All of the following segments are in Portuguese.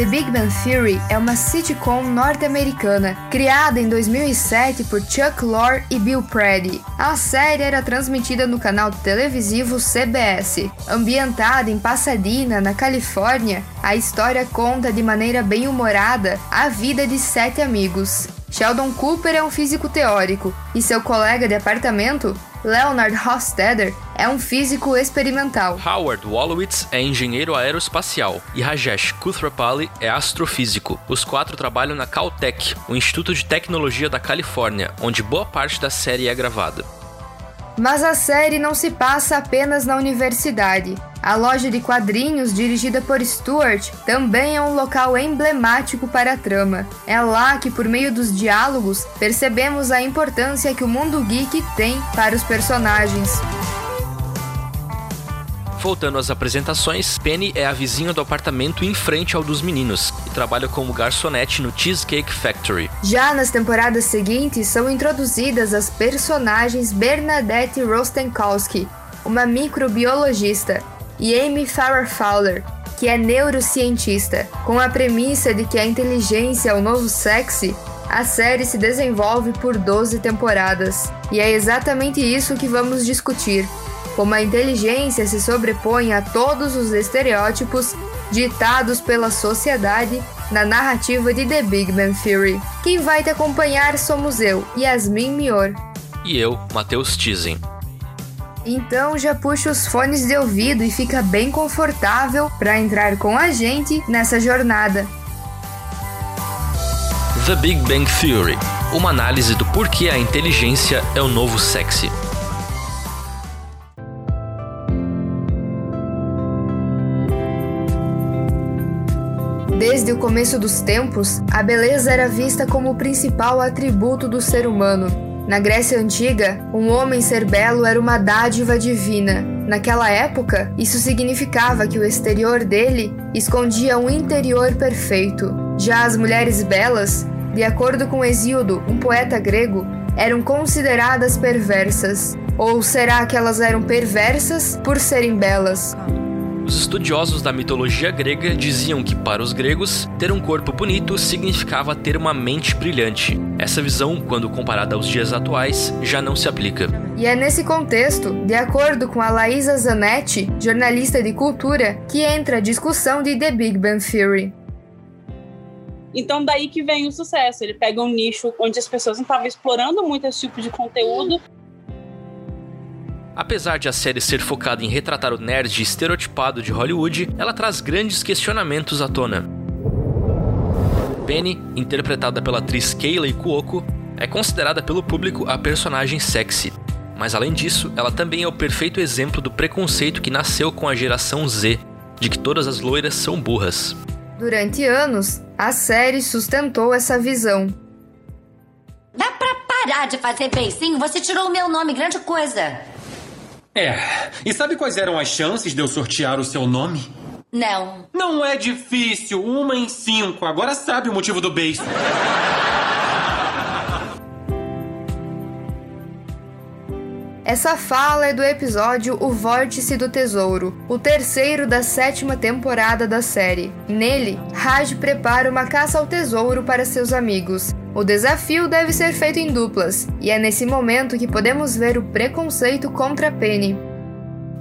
The Big Bang Theory é uma sitcom norte-americana, criada em 2007 por Chuck Lorre e Bill Prady. A série era transmitida no canal televisivo CBS. Ambientada em Pasadena, na Califórnia, a história conta de maneira bem humorada a vida de sete amigos. Sheldon Cooper é um físico teórico e seu colega de apartamento, Leonard Hofstadter é um físico experimental. Howard Wolowitz é engenheiro aeroespacial e Rajesh Kuthrapali é astrofísico. Os quatro trabalham na Caltech, o Instituto de Tecnologia da Califórnia, onde boa parte da série é gravada. Mas a série não se passa apenas na universidade. A loja de quadrinhos, dirigida por Stuart, também é um local emblemático para a trama. É lá que, por meio dos diálogos, percebemos a importância que o mundo geek tem para os personagens. Voltando às apresentações, Penny é a vizinha do apartamento em frente ao dos meninos e trabalha como garçonete no Cheesecake Factory. Já nas temporadas seguintes são introduzidas as personagens Bernadette Rostenkowski, uma microbiologista, e Amy Farrah Fowler, que é neurocientista. Com a premissa de que a inteligência é o novo sexy, a série se desenvolve por 12 temporadas. E é exatamente isso que vamos discutir como a inteligência se sobrepõe a todos os estereótipos ditados pela sociedade na narrativa de The Big Bang Theory. Quem vai te acompanhar somos eu, Yasmin Mior. E eu, Matheus Tizen. Então já puxa os fones de ouvido e fica bem confortável para entrar com a gente nessa jornada. The Big Bang Theory uma análise do porquê a inteligência é o novo sexy. Desde o começo dos tempos, a beleza era vista como o principal atributo do ser humano. Na Grécia Antiga, um homem ser belo era uma dádiva divina. Naquela época, isso significava que o exterior dele escondia um interior perfeito. Já as mulheres belas, de acordo com Hesíodo, um poeta grego, eram consideradas perversas. Ou será que elas eram perversas por serem belas? Os estudiosos da mitologia grega diziam que, para os gregos, ter um corpo bonito significava ter uma mente brilhante. Essa visão, quando comparada aos dias atuais, já não se aplica. E é nesse contexto, de acordo com a Laísa Zanetti, jornalista de cultura, que entra a discussão de The Big Bang Theory. Então, daí que vem o sucesso. Ele pega um nicho onde as pessoas não estavam explorando muito esse tipo de conteúdo Apesar de a série ser focada em retratar o nerd estereotipado de Hollywood, ela traz grandes questionamentos à tona. Penny, interpretada pela atriz Kayleigh Cuoco, é considerada pelo público a personagem sexy. Mas além disso, ela também é o perfeito exemplo do preconceito que nasceu com a geração Z, de que todas as loiras são burras. Durante anos, a série sustentou essa visão. Dá pra parar de fazer beicinho? Você tirou o meu nome, grande coisa. É. E sabe quais eram as chances de eu sortear o seu nome? Não. Não é difícil. Uma em cinco. Agora sabe o motivo do beijo. Essa fala é do episódio O Vórtice do Tesouro, o terceiro da sétima temporada da série. Nele, Raj prepara uma caça ao tesouro para seus amigos. O desafio deve ser feito em duplas, e é nesse momento que podemos ver o preconceito contra Penny.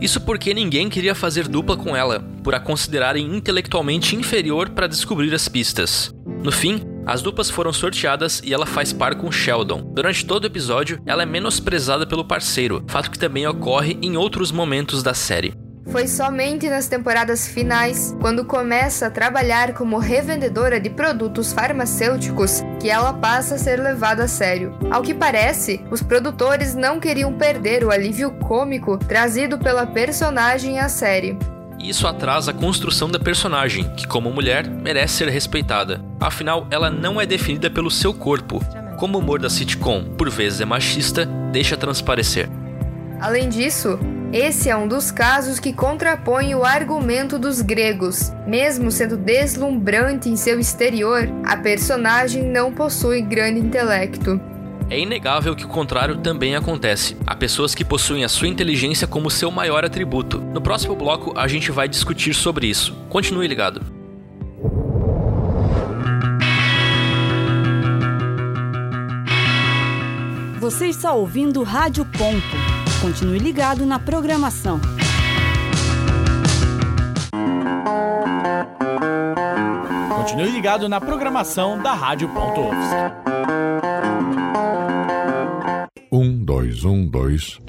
Isso porque ninguém queria fazer dupla com ela, por a considerarem intelectualmente inferior para descobrir as pistas. No fim, as duplas foram sorteadas e ela faz par com Sheldon. Durante todo o episódio, ela é menosprezada pelo parceiro, fato que também ocorre em outros momentos da série. Foi somente nas temporadas finais, quando começa a trabalhar como revendedora de produtos farmacêuticos, que ela passa a ser levada a sério. Ao que parece, os produtores não queriam perder o alívio cômico trazido pela personagem à série. Isso atrasa a construção da personagem, que, como mulher, merece ser respeitada. Afinal, ela não é definida pelo seu corpo, como o humor da sitcom, por vezes é machista, deixa transparecer. Além disso, esse é um dos casos que contrapõe o argumento dos gregos. Mesmo sendo deslumbrante em seu exterior, a personagem não possui grande intelecto. É inegável que o contrário também acontece. Há pessoas que possuem a sua inteligência como seu maior atributo. No próximo bloco, a gente vai discutir sobre isso. Continue ligado. Você está ouvindo Rádio Ponto. Continue ligado na programação. Continue ligado na programação da Rádio Ponto Um, dois, um, dois.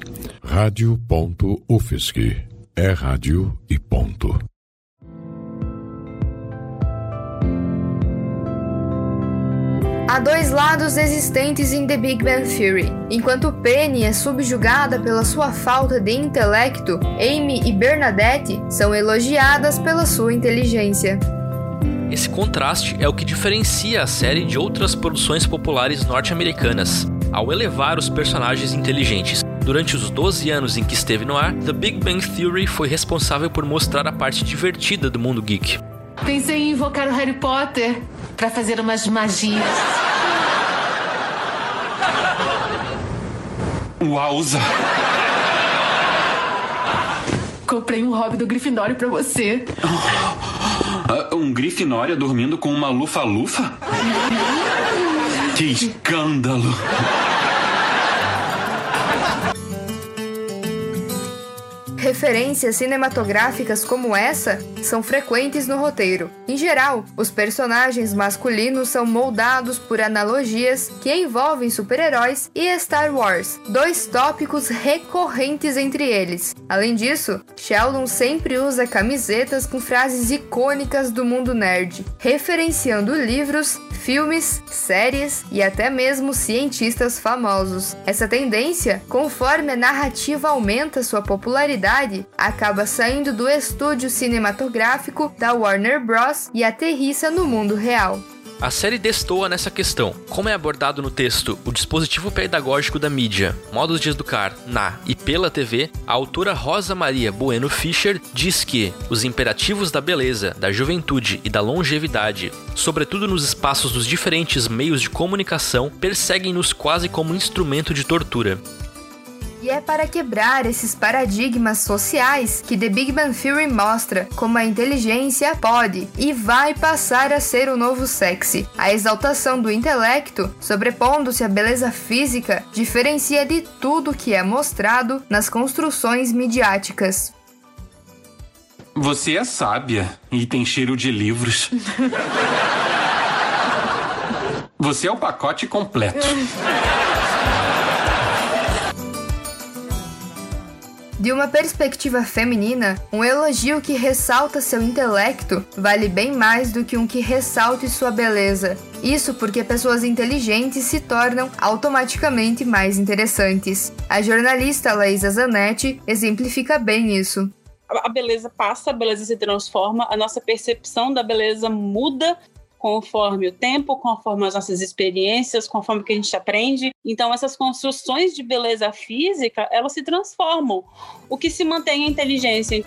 Rádio ponto UFSC. É rádio e ponto. Há dois lados existentes em The Big Bang Theory. Enquanto Penny é subjugada pela sua falta de intelecto, Amy e Bernadette são elogiadas pela sua inteligência. Esse contraste é o que diferencia a série de outras produções populares norte-americanas, ao elevar os personagens inteligentes. Durante os 12 anos em que esteve no ar, The Big Bang Theory foi responsável por mostrar a parte divertida do mundo geek. Pensei em invocar o Harry Potter para fazer umas magias. Uausa! Comprei um hobby do Grifinório para você. Uh, um Grifinória dormindo com uma lufa-lufa? que escândalo! Referências cinematográficas como essa são frequentes no roteiro. Em geral, os personagens masculinos são moldados por analogias que envolvem super-heróis e Star Wars, dois tópicos recorrentes entre eles. Além disso, Sheldon sempre usa camisetas com frases icônicas do mundo nerd, referenciando livros, filmes, séries e até mesmo cientistas famosos. Essa tendência, conforme a narrativa aumenta sua popularidade, acaba saindo do estúdio cinematográfico da Warner Bros. e aterrissa no mundo real. A série destoa nessa questão. Como é abordado no texto o dispositivo pedagógico da mídia, modos de educar na e pela TV, a autora Rosa Maria Bueno Fischer diz que os imperativos da beleza, da juventude e da longevidade, sobretudo nos espaços dos diferentes meios de comunicação, perseguem-nos quase como instrumento de tortura. E é para quebrar esses paradigmas sociais que The Big Bang Theory mostra como a inteligência pode e vai passar a ser o novo sexy. A exaltação do intelecto, sobrepondo-se à beleza física, diferencia de tudo que é mostrado nas construções midiáticas. Você é sábia e tem cheiro de livros. Você é o pacote completo. De uma perspectiva feminina, um elogio que ressalta seu intelecto vale bem mais do que um que ressalte sua beleza. Isso porque pessoas inteligentes se tornam automaticamente mais interessantes. A jornalista Laísa Zanetti exemplifica bem isso. A beleza passa, a beleza se transforma, a nossa percepção da beleza muda conforme o tempo, conforme as nossas experiências, conforme o que a gente aprende. Então, essas construções de beleza física, elas se transformam. O que se mantém é a inteligência.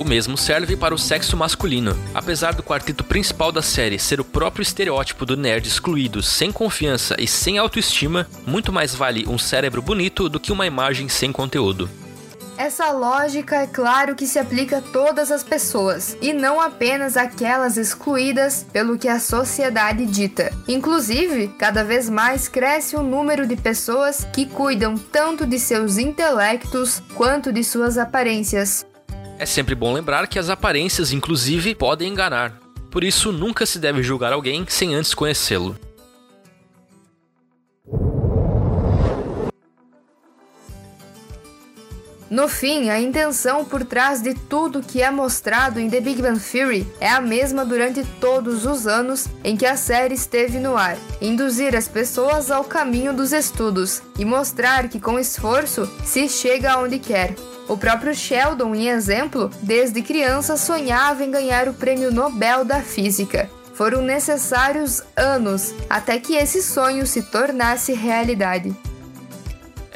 O mesmo serve para o sexo masculino. Apesar do quarteto principal da série ser o próprio estereótipo do nerd excluído, sem confiança e sem autoestima, muito mais vale um cérebro bonito do que uma imagem sem conteúdo. Essa lógica é claro que se aplica a todas as pessoas e não apenas aquelas excluídas pelo que a sociedade dita. Inclusive, cada vez mais cresce o número de pessoas que cuidam tanto de seus intelectos quanto de suas aparências. É sempre bom lembrar que as aparências, inclusive, podem enganar. Por isso, nunca se deve julgar alguém sem antes conhecê-lo. No fim, a intenção por trás de tudo que é mostrado em The Big Bang Theory é a mesma durante todos os anos em que a série esteve no ar: induzir as pessoas ao caminho dos estudos e mostrar que com esforço se chega aonde quer. O próprio Sheldon, em exemplo, desde criança sonhava em ganhar o Prêmio Nobel da Física. Foram necessários anos até que esse sonho se tornasse realidade.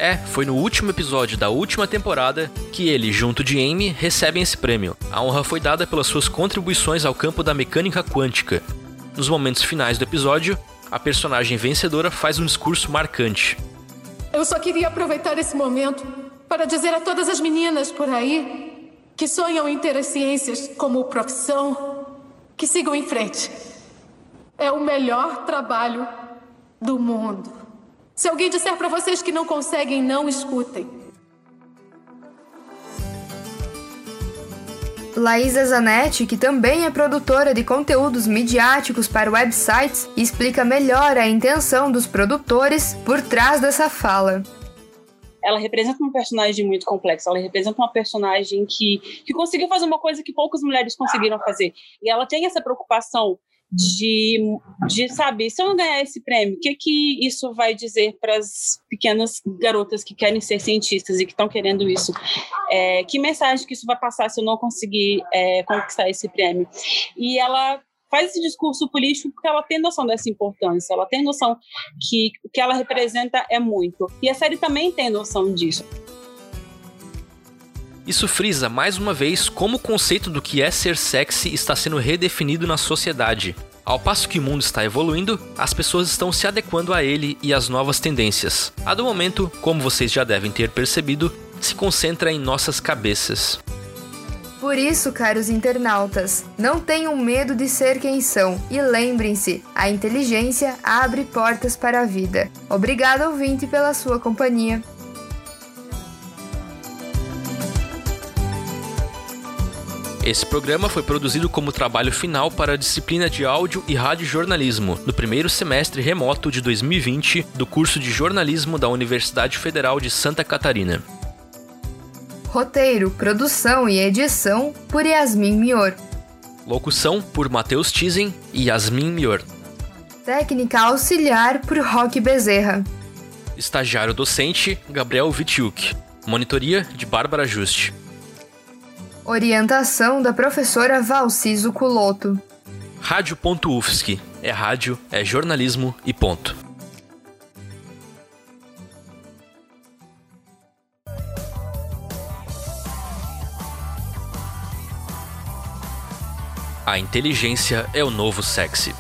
É, foi no último episódio da última temporada que ele, junto de Amy, recebem esse prêmio. A honra foi dada pelas suas contribuições ao campo da mecânica quântica. Nos momentos finais do episódio, a personagem vencedora faz um discurso marcante. Eu só queria aproveitar esse momento para dizer a todas as meninas por aí que sonham em ter as ciências como profissão que sigam em frente. É o melhor trabalho do mundo. Se alguém disser para vocês que não conseguem, não escutem. Laísa Zanetti, que também é produtora de conteúdos midiáticos para websites, explica melhor a intenção dos produtores por trás dessa fala ela representa uma personagem muito complexa, ela representa uma personagem que, que conseguiu fazer uma coisa que poucas mulheres conseguiram fazer. E ela tem essa preocupação de, de saber se eu não ganhar esse prêmio, o que, que isso vai dizer para as pequenas garotas que querem ser cientistas e que estão querendo isso? É, que mensagem que isso vai passar se eu não conseguir é, conquistar esse prêmio? E ela faz esse discurso político porque ela tem noção dessa importância, ela tem noção que o que ela representa é muito. E a série também tem noção disso. Isso frisa mais uma vez como o conceito do que é ser sexy está sendo redefinido na sociedade. Ao passo que o mundo está evoluindo, as pessoas estão se adequando a ele e às novas tendências. A do momento, como vocês já devem ter percebido, se concentra em nossas cabeças. Por isso, caros internautas, não tenham medo de ser quem são e lembrem-se: a inteligência abre portas para a vida. Obrigado, ouvinte, pela sua companhia. Esse programa foi produzido como trabalho final para a disciplina de áudio e radiojornalismo no primeiro semestre remoto de 2020 do curso de jornalismo da Universidade Federal de Santa Catarina. Roteiro, produção e edição por Yasmin Mior. Locução por Matheus Tizen e Yasmin Mior. Técnica auxiliar por Roque Bezerra. Estagiário docente Gabriel Vitiuk. Monitoria de Bárbara Juste. Orientação da professora Valciso Culoto. Rádio.UFSC. É rádio, é jornalismo e ponto. A inteligência é o novo sexy.